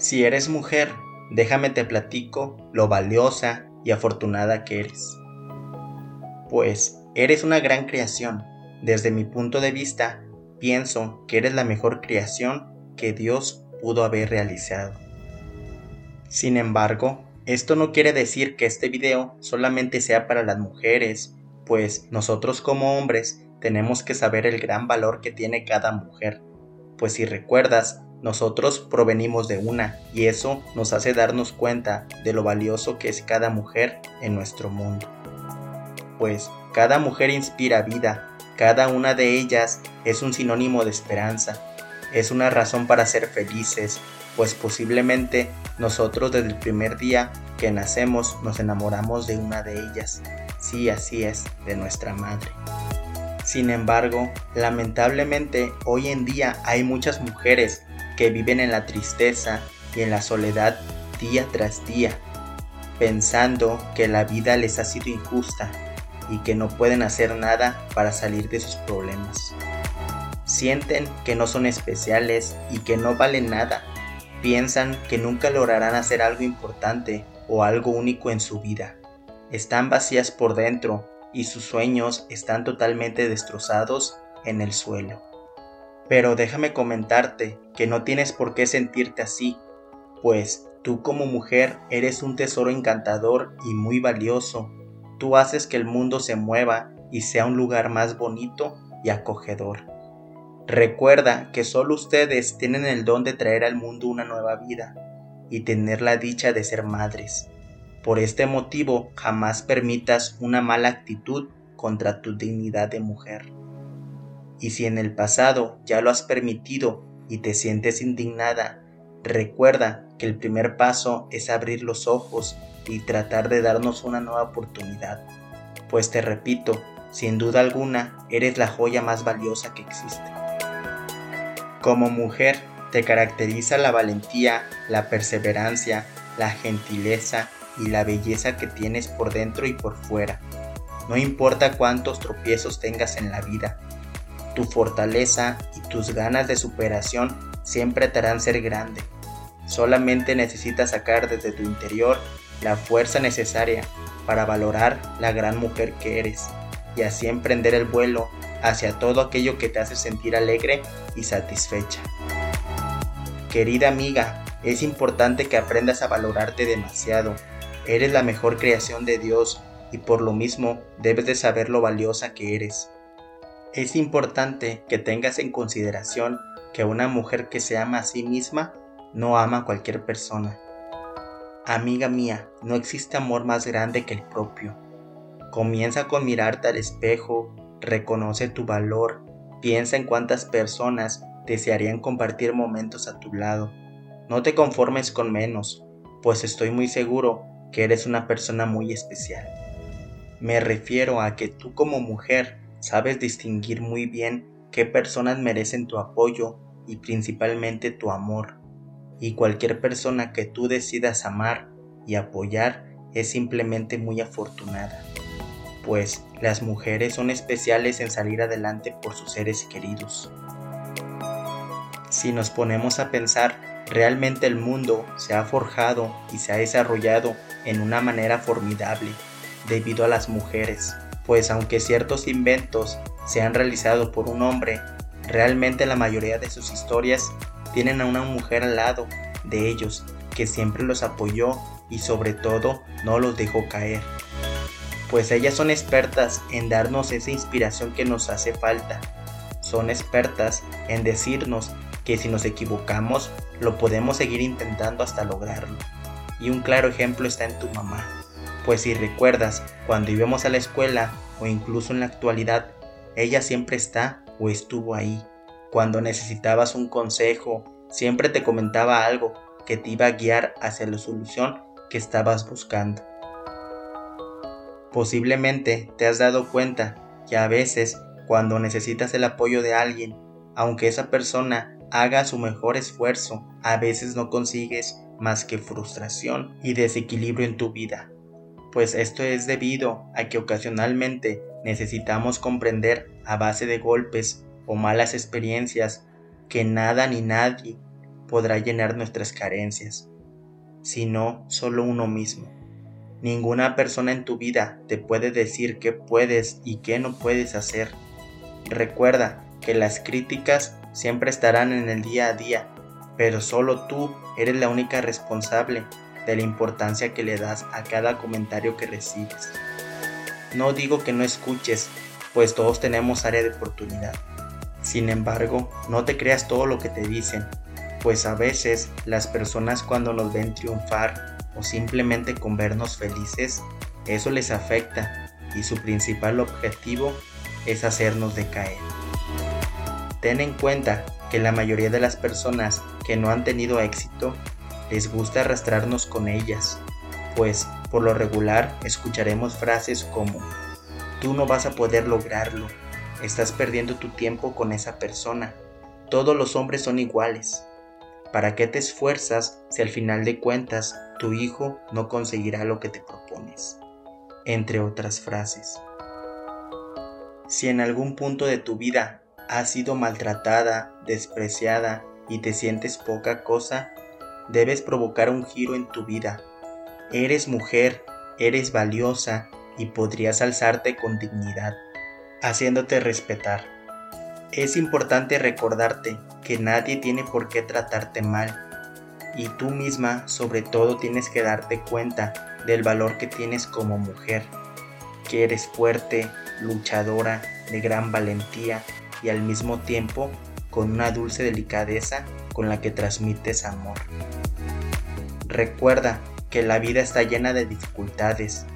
Si eres mujer, déjame te platico lo valiosa y afortunada que eres. Pues eres una gran creación. Desde mi punto de vista, pienso que eres la mejor creación que Dios pudo haber realizado. Sin embargo, esto no quiere decir que este video solamente sea para las mujeres, pues nosotros como hombres tenemos que saber el gran valor que tiene cada mujer. Pues si recuerdas, nosotros provenimos de una y eso nos hace darnos cuenta de lo valioso que es cada mujer en nuestro mundo. Pues cada mujer inspira vida, cada una de ellas es un sinónimo de esperanza, es una razón para ser felices, pues posiblemente nosotros desde el primer día que nacemos nos enamoramos de una de ellas. Sí, así es, de nuestra madre. Sin embargo, lamentablemente hoy en día hay muchas mujeres que viven en la tristeza y en la soledad día tras día, pensando que la vida les ha sido injusta y que no pueden hacer nada para salir de sus problemas. Sienten que no son especiales y que no valen nada. Piensan que nunca lograrán hacer algo importante o algo único en su vida. Están vacías por dentro y sus sueños están totalmente destrozados en el suelo. Pero déjame comentarte que no tienes por qué sentirte así, pues tú como mujer eres un tesoro encantador y muy valioso. Tú haces que el mundo se mueva y sea un lugar más bonito y acogedor. Recuerda que solo ustedes tienen el don de traer al mundo una nueva vida y tener la dicha de ser madres. Por este motivo jamás permitas una mala actitud contra tu dignidad de mujer. Y si en el pasado ya lo has permitido y te sientes indignada, recuerda que el primer paso es abrir los ojos y tratar de darnos una nueva oportunidad. Pues te repito, sin duda alguna, eres la joya más valiosa que existe. Como mujer, te caracteriza la valentía, la perseverancia, la gentileza y la belleza que tienes por dentro y por fuera. No importa cuántos tropiezos tengas en la vida, tu fortaleza y tus ganas de superación siempre te harán ser grande. Solamente necesitas sacar desde tu interior la fuerza necesaria para valorar la gran mujer que eres y así emprender el vuelo hacia todo aquello que te hace sentir alegre y satisfecha. Querida amiga, es importante que aprendas a valorarte demasiado. Eres la mejor creación de Dios y por lo mismo debes de saber lo valiosa que eres. Es importante que tengas en consideración que una mujer que se ama a sí misma no ama a cualquier persona. Amiga mía, no existe amor más grande que el propio. Comienza con mirarte al espejo, reconoce tu valor, piensa en cuántas personas desearían compartir momentos a tu lado. No te conformes con menos, pues estoy muy seguro que eres una persona muy especial. Me refiero a que tú como mujer sabes distinguir muy bien qué personas merecen tu apoyo y principalmente tu amor. Y cualquier persona que tú decidas amar y apoyar es simplemente muy afortunada. Pues las mujeres son especiales en salir adelante por sus seres queridos. Si nos ponemos a pensar, realmente el mundo se ha forjado y se ha desarrollado en una manera formidable debido a las mujeres pues aunque ciertos inventos se han realizado por un hombre, realmente la mayoría de sus historias tienen a una mujer al lado de ellos que siempre los apoyó y sobre todo no los dejó caer. Pues ellas son expertas en darnos esa inspiración que nos hace falta. Son expertas en decirnos que si nos equivocamos lo podemos seguir intentando hasta lograrlo. Y un claro ejemplo está en tu mamá pues si recuerdas, cuando íbamos a la escuela o incluso en la actualidad, ella siempre está o estuvo ahí. Cuando necesitabas un consejo, siempre te comentaba algo que te iba a guiar hacia la solución que estabas buscando. Posiblemente te has dado cuenta que a veces cuando necesitas el apoyo de alguien, aunque esa persona haga su mejor esfuerzo, a veces no consigues más que frustración y desequilibrio en tu vida pues esto es debido a que ocasionalmente necesitamos comprender a base de golpes o malas experiencias que nada ni nadie podrá llenar nuestras carencias, sino solo uno mismo. Ninguna persona en tu vida te puede decir qué puedes y qué no puedes hacer. Recuerda que las críticas siempre estarán en el día a día, pero solo tú eres la única responsable de la importancia que le das a cada comentario que recibes. No digo que no escuches, pues todos tenemos área de oportunidad. Sin embargo, no te creas todo lo que te dicen, pues a veces las personas cuando nos ven triunfar o simplemente con vernos felices, eso les afecta y su principal objetivo es hacernos decaer. Ten en cuenta que la mayoría de las personas que no han tenido éxito les gusta arrastrarnos con ellas, pues por lo regular escucharemos frases como tú no vas a poder lograrlo, estás perdiendo tu tiempo con esa persona, todos los hombres son iguales, ¿Para qué te esfuerzas si al final de cuentas tu hijo no conseguirá lo que te propones? Entre otras frases. Si en algún punto de tu vida has sido maltratada, despreciada y te sientes poca cosa, debes provocar un giro en tu vida. Eres mujer, eres valiosa y podrías alzarte con dignidad, haciéndote respetar. Es importante recordarte que nadie tiene por qué tratarte mal y tú misma sobre todo tienes que darte cuenta del valor que tienes como mujer, que eres fuerte, luchadora, de gran valentía y al mismo tiempo con una dulce delicadeza con la que transmites amor. Recuerda que la vida está llena de dificultades,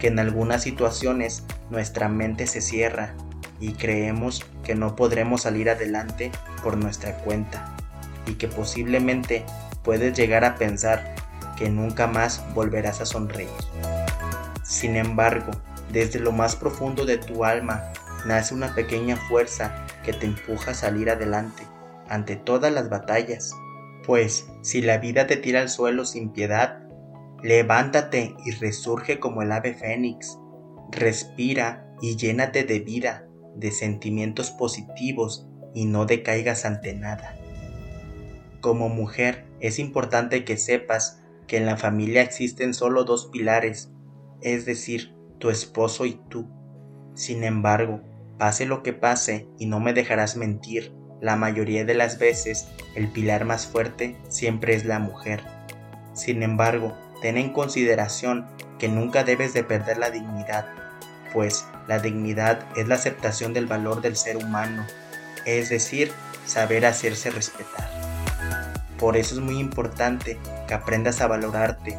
que en algunas situaciones nuestra mente se cierra y creemos que no podremos salir adelante por nuestra cuenta y que posiblemente puedes llegar a pensar que nunca más volverás a sonreír. Sin embargo, desde lo más profundo de tu alma nace una pequeña fuerza que te empuja a salir adelante ante todas las batallas. Pues si la vida te tira al suelo sin piedad, levántate y resurge como el ave fénix. Respira y llénate de vida de sentimientos positivos y no decaigas ante nada. Como mujer es importante que sepas que en la familia existen solo dos pilares, es decir, tu esposo y tú. Sin embargo, pase lo que pase y no me dejarás mentir, la mayoría de las veces el pilar más fuerte siempre es la mujer. Sin embargo, ten en consideración que nunca debes de perder la dignidad pues la dignidad es la aceptación del valor del ser humano, es decir, saber hacerse respetar. Por eso es muy importante que aprendas a valorarte,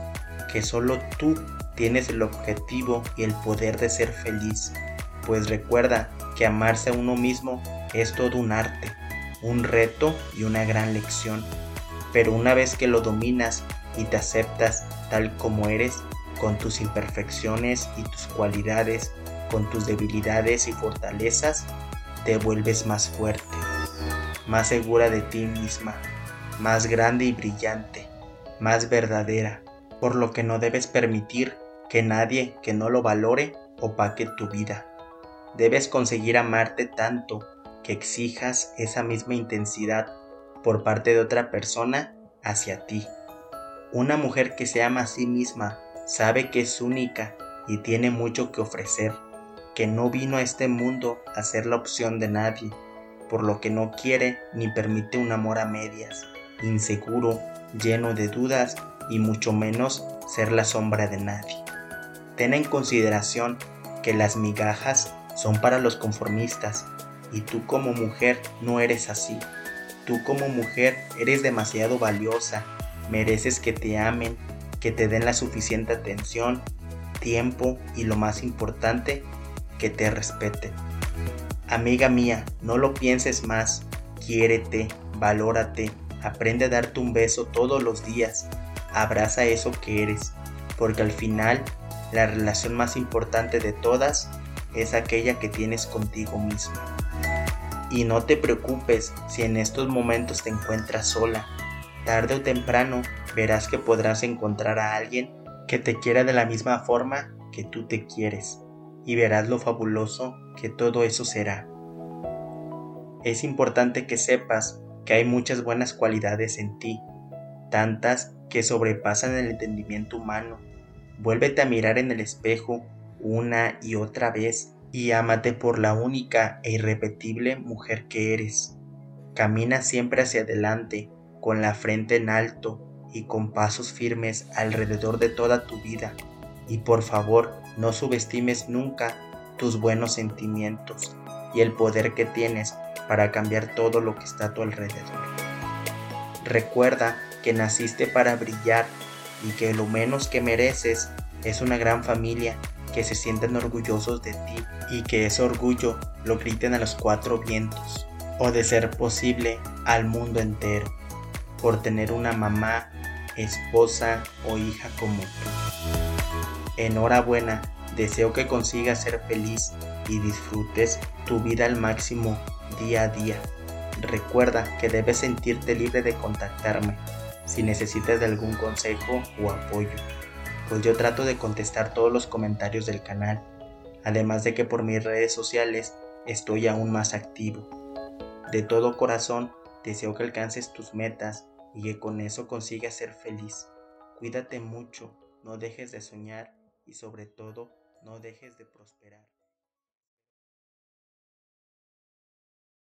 que solo tú tienes el objetivo y el poder de ser feliz, pues recuerda que amarse a uno mismo es todo un arte, un reto y una gran lección. Pero una vez que lo dominas y te aceptas tal como eres, con tus imperfecciones y tus cualidades, con tus debilidades y fortalezas, te vuelves más fuerte, más segura de ti misma, más grande y brillante, más verdadera, por lo que no debes permitir que nadie que no lo valore opaque tu vida. Debes conseguir amarte tanto que exijas esa misma intensidad por parte de otra persona hacia ti. Una mujer que se ama a sí misma sabe que es única y tiene mucho que ofrecer, que no vino a este mundo a ser la opción de nadie, por lo que no quiere ni permite un amor a medias, inseguro, lleno de dudas y mucho menos ser la sombra de nadie. Ten en consideración que las migajas son para los conformistas y tú como mujer no eres así. Tú como mujer eres demasiado valiosa, mereces que te amen que te den la suficiente atención, tiempo y lo más importante, que te respeten. Amiga mía, no lo pienses más, quiérete, valórate, aprende a darte un beso todos los días, abraza eso que eres, porque al final la relación más importante de todas es aquella que tienes contigo misma. Y no te preocupes si en estos momentos te encuentras sola, tarde o temprano verás que podrás encontrar a alguien que te quiera de la misma forma que tú te quieres y verás lo fabuloso que todo eso será. Es importante que sepas que hay muchas buenas cualidades en ti, tantas que sobrepasan el entendimiento humano. Vuélvete a mirar en el espejo una y otra vez y ámate por la única e irrepetible mujer que eres. Camina siempre hacia adelante, con la frente en alto y con pasos firmes alrededor de toda tu vida. Y por favor, no subestimes nunca tus buenos sentimientos y el poder que tienes para cambiar todo lo que está a tu alrededor. Recuerda que naciste para brillar y que lo menos que mereces es una gran familia que se sienten orgullosos de ti y que ese orgullo lo griten a los cuatro vientos o de ser posible al mundo entero por tener una mamá, esposa o hija como tú. Enhorabuena, deseo que consigas ser feliz y disfrutes tu vida al máximo día a día. Recuerda que debes sentirte libre de contactarme si necesitas de algún consejo o apoyo, pues yo trato de contestar todos los comentarios del canal, además de que por mis redes sociales estoy aún más activo. De todo corazón, deseo que alcances tus metas y que con eso consigas ser feliz. Cuídate mucho, no dejes de soñar y sobre todo no dejes de prosperar.